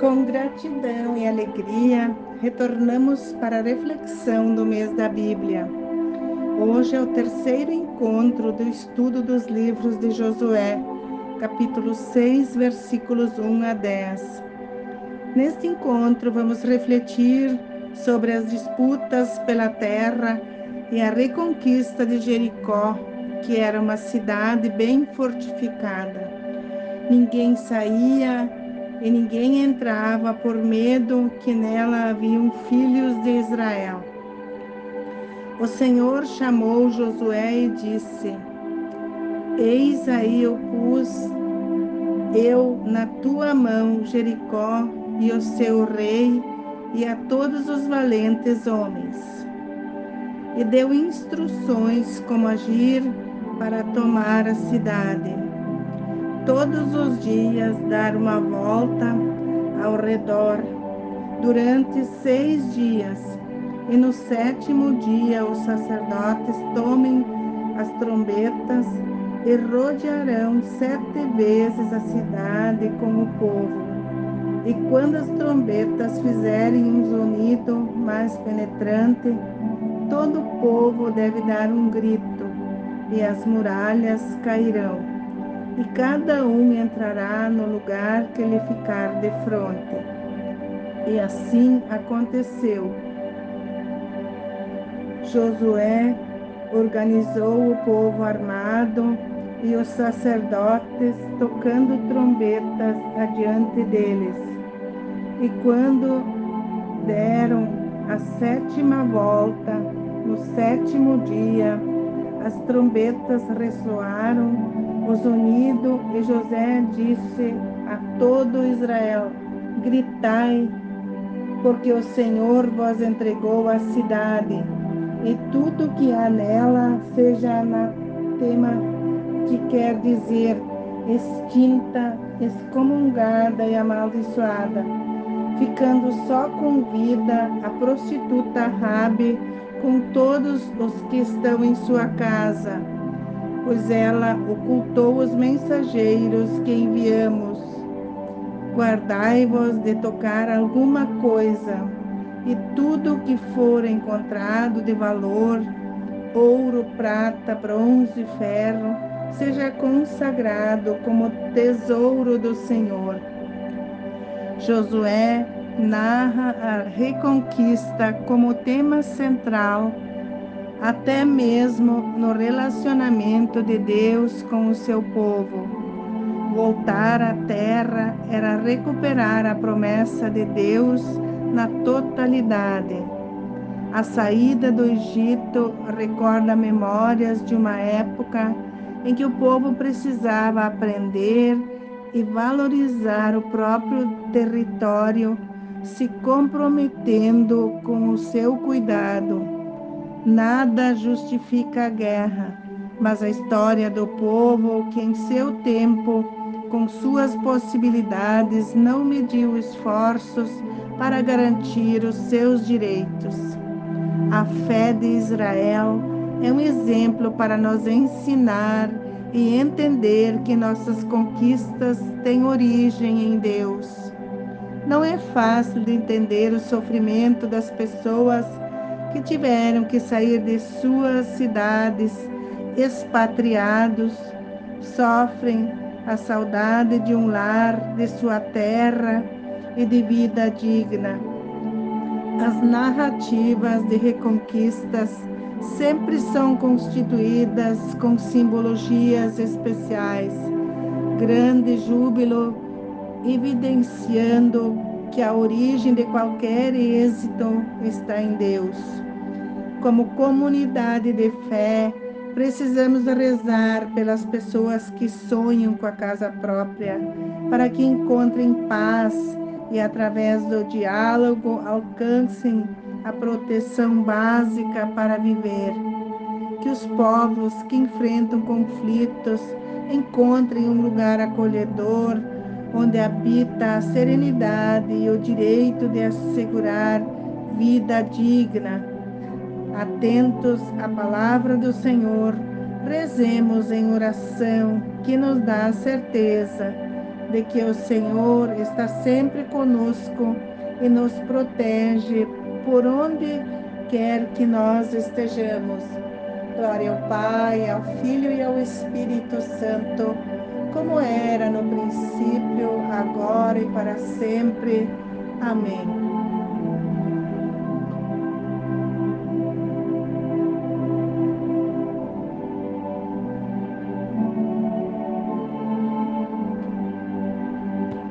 Com gratidão e alegria, retornamos para a reflexão do mês da Bíblia. Hoje é o terceiro encontro do estudo dos livros de Josué, capítulo 6, versículos 1 a 10. Neste encontro, vamos refletir sobre as disputas pela terra e a reconquista de Jericó, que era uma cidade bem fortificada. Ninguém saía e ninguém entrava por medo que nela haviam filhos de Israel. O Senhor chamou Josué e disse: Eis aí eu pus eu na tua mão Jericó e o seu rei e a todos os valentes homens. E deu instruções como agir para tomar a cidade todos os dias dar uma volta ao redor durante seis dias. E no sétimo dia os sacerdotes tomem as trombetas e rodearão sete vezes a cidade com o povo. E quando as trombetas fizerem um sonido mais penetrante, todo o povo deve dar um grito, e as muralhas cairão e cada um entrará no lugar que lhe ficar de fronte. E assim aconteceu. Josué organizou o povo armado e os sacerdotes tocando trombetas adiante deles. E quando deram a sétima volta, no sétimo dia, as trombetas ressoaram os unidos, e José disse a todo Israel: Gritai, porque o Senhor vos entregou a cidade, e tudo que há nela seja anatema, que quer dizer extinta, excomungada e amaldiçoada, ficando só com vida a prostituta Rabi com todos os que estão em sua casa pois ela ocultou os mensageiros que enviamos. Guardai-vos de tocar alguma coisa, e tudo que for encontrado de valor, ouro, prata, bronze, ferro, seja consagrado como tesouro do Senhor. Josué narra a reconquista como tema central até mesmo no relacionamento de Deus com o seu povo. Voltar à terra era recuperar a promessa de Deus na totalidade. A saída do Egito recorda memórias de uma época em que o povo precisava aprender e valorizar o próprio território, se comprometendo com o seu cuidado Nada justifica a guerra, mas a história do povo que em seu tempo, com suas possibilidades, não mediu esforços para garantir os seus direitos. A fé de Israel é um exemplo para nos ensinar e entender que nossas conquistas têm origem em Deus. Não é fácil de entender o sofrimento das pessoas que tiveram que sair de suas cidades, expatriados, sofrem a saudade de um lar, de sua terra e de vida digna. As narrativas de reconquistas sempre são constituídas com simbologias especiais, grande júbilo evidenciando que a origem de qualquer êxito está em Deus. Como comunidade de fé, precisamos rezar pelas pessoas que sonham com a casa própria, para que encontrem paz e, através do diálogo, alcancem a proteção básica para viver. Que os povos que enfrentam conflitos encontrem um lugar acolhedor onde habita a serenidade e o direito de assegurar vida digna. Atentos à palavra do Senhor, rezemos em oração que nos dá a certeza de que o Senhor está sempre conosco e nos protege por onde quer que nós estejamos. Glória ao Pai, ao Filho e ao Espírito Santo, como era no princípio, agora e para sempre. Amém.